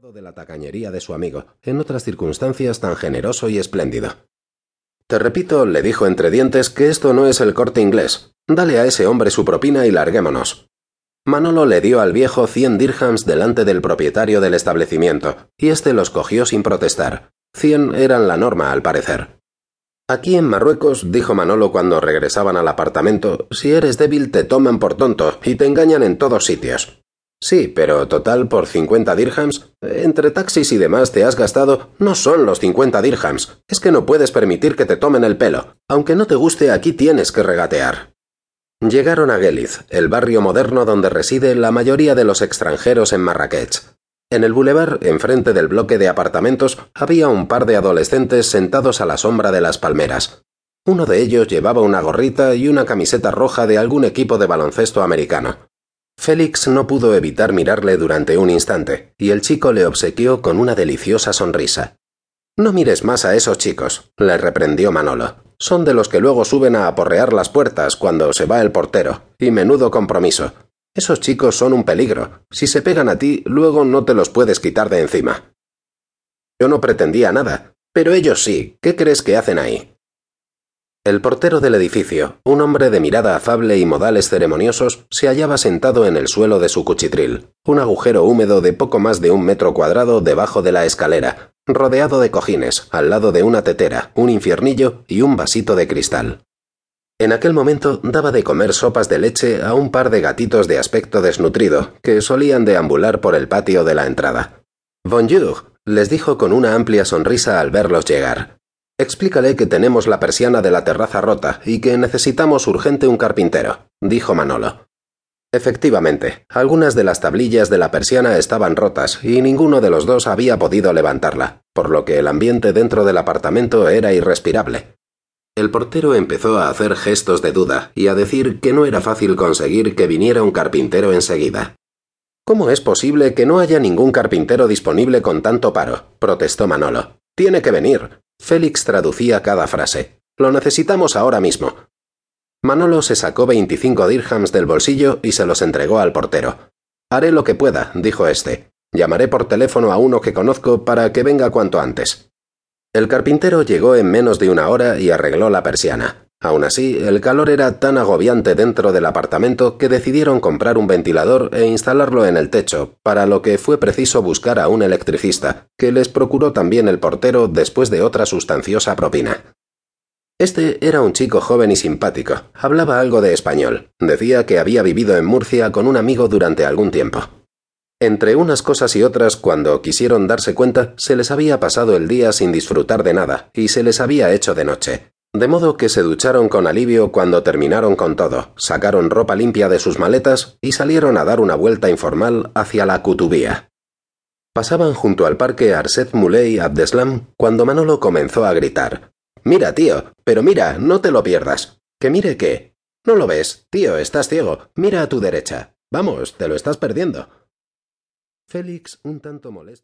de la tacañería de su amigo, en otras circunstancias tan generoso y espléndido. Te repito, le dijo entre dientes, que esto no es el corte inglés. Dale a ese hombre su propina y larguémonos. Manolo le dio al viejo cien dirhams delante del propietario del establecimiento, y éste los cogió sin protestar. Cien eran la norma, al parecer. Aquí en Marruecos, dijo Manolo cuando regresaban al apartamento, si eres débil te toman por tonto y te engañan en todos sitios. Sí, pero total por cincuenta dirhams. Entre taxis y demás te has gastado. No son los cincuenta dirhams. Es que no puedes permitir que te tomen el pelo. Aunque no te guste, aquí tienes que regatear. Llegaron a Geliz, el barrio moderno donde reside la mayoría de los extranjeros en Marrakech. En el bulevar, enfrente del bloque de apartamentos, había un par de adolescentes sentados a la sombra de las palmeras. Uno de ellos llevaba una gorrita y una camiseta roja de algún equipo de baloncesto americano. Félix no pudo evitar mirarle durante un instante, y el chico le obsequió con una deliciosa sonrisa. No mires más a esos chicos, le reprendió Manolo. Son de los que luego suben a aporrear las puertas cuando se va el portero, y menudo compromiso. Esos chicos son un peligro. Si se pegan a ti, luego no te los puedes quitar de encima. Yo no pretendía nada, pero ellos sí. ¿Qué crees que hacen ahí? El portero del edificio, un hombre de mirada afable y modales ceremoniosos, se hallaba sentado en el suelo de su cuchitril, un agujero húmedo de poco más de un metro cuadrado debajo de la escalera, rodeado de cojines, al lado de una tetera, un infiernillo y un vasito de cristal. En aquel momento daba de comer sopas de leche a un par de gatitos de aspecto desnutrido, que solían deambular por el patio de la entrada. Bonjour, les dijo con una amplia sonrisa al verlos llegar. Explícale que tenemos la persiana de la terraza rota y que necesitamos urgente un carpintero, dijo Manolo. Efectivamente, algunas de las tablillas de la persiana estaban rotas y ninguno de los dos había podido levantarla, por lo que el ambiente dentro del apartamento era irrespirable. El portero empezó a hacer gestos de duda y a decir que no era fácil conseguir que viniera un carpintero enseguida. ¿Cómo es posible que no haya ningún carpintero disponible con tanto paro? protestó Manolo. Tiene que venir. Félix traducía cada frase. Lo necesitamos ahora mismo. Manolo se sacó veinticinco dirhams del bolsillo y se los entregó al portero. Haré lo que pueda, dijo éste. Llamaré por teléfono a uno que conozco para que venga cuanto antes. El carpintero llegó en menos de una hora y arregló la persiana. Aún así, el calor era tan agobiante dentro del apartamento que decidieron comprar un ventilador e instalarlo en el techo, para lo que fue preciso buscar a un electricista, que les procuró también el portero después de otra sustanciosa propina. Este era un chico joven y simpático, hablaba algo de español, decía que había vivido en Murcia con un amigo durante algún tiempo. Entre unas cosas y otras, cuando quisieron darse cuenta, se les había pasado el día sin disfrutar de nada, y se les había hecho de noche. De modo que se ducharon con alivio cuando terminaron con todo, sacaron ropa limpia de sus maletas y salieron a dar una vuelta informal hacia la Cutubía. Pasaban junto al parque Arset Muley Abdeslam cuando Manolo comenzó a gritar. Mira, tío, pero mira, no te lo pierdas. ¿Que mire qué? ¿No lo ves? Tío, estás ciego. Mira a tu derecha. Vamos, te lo estás perdiendo. Félix, un tanto molesto.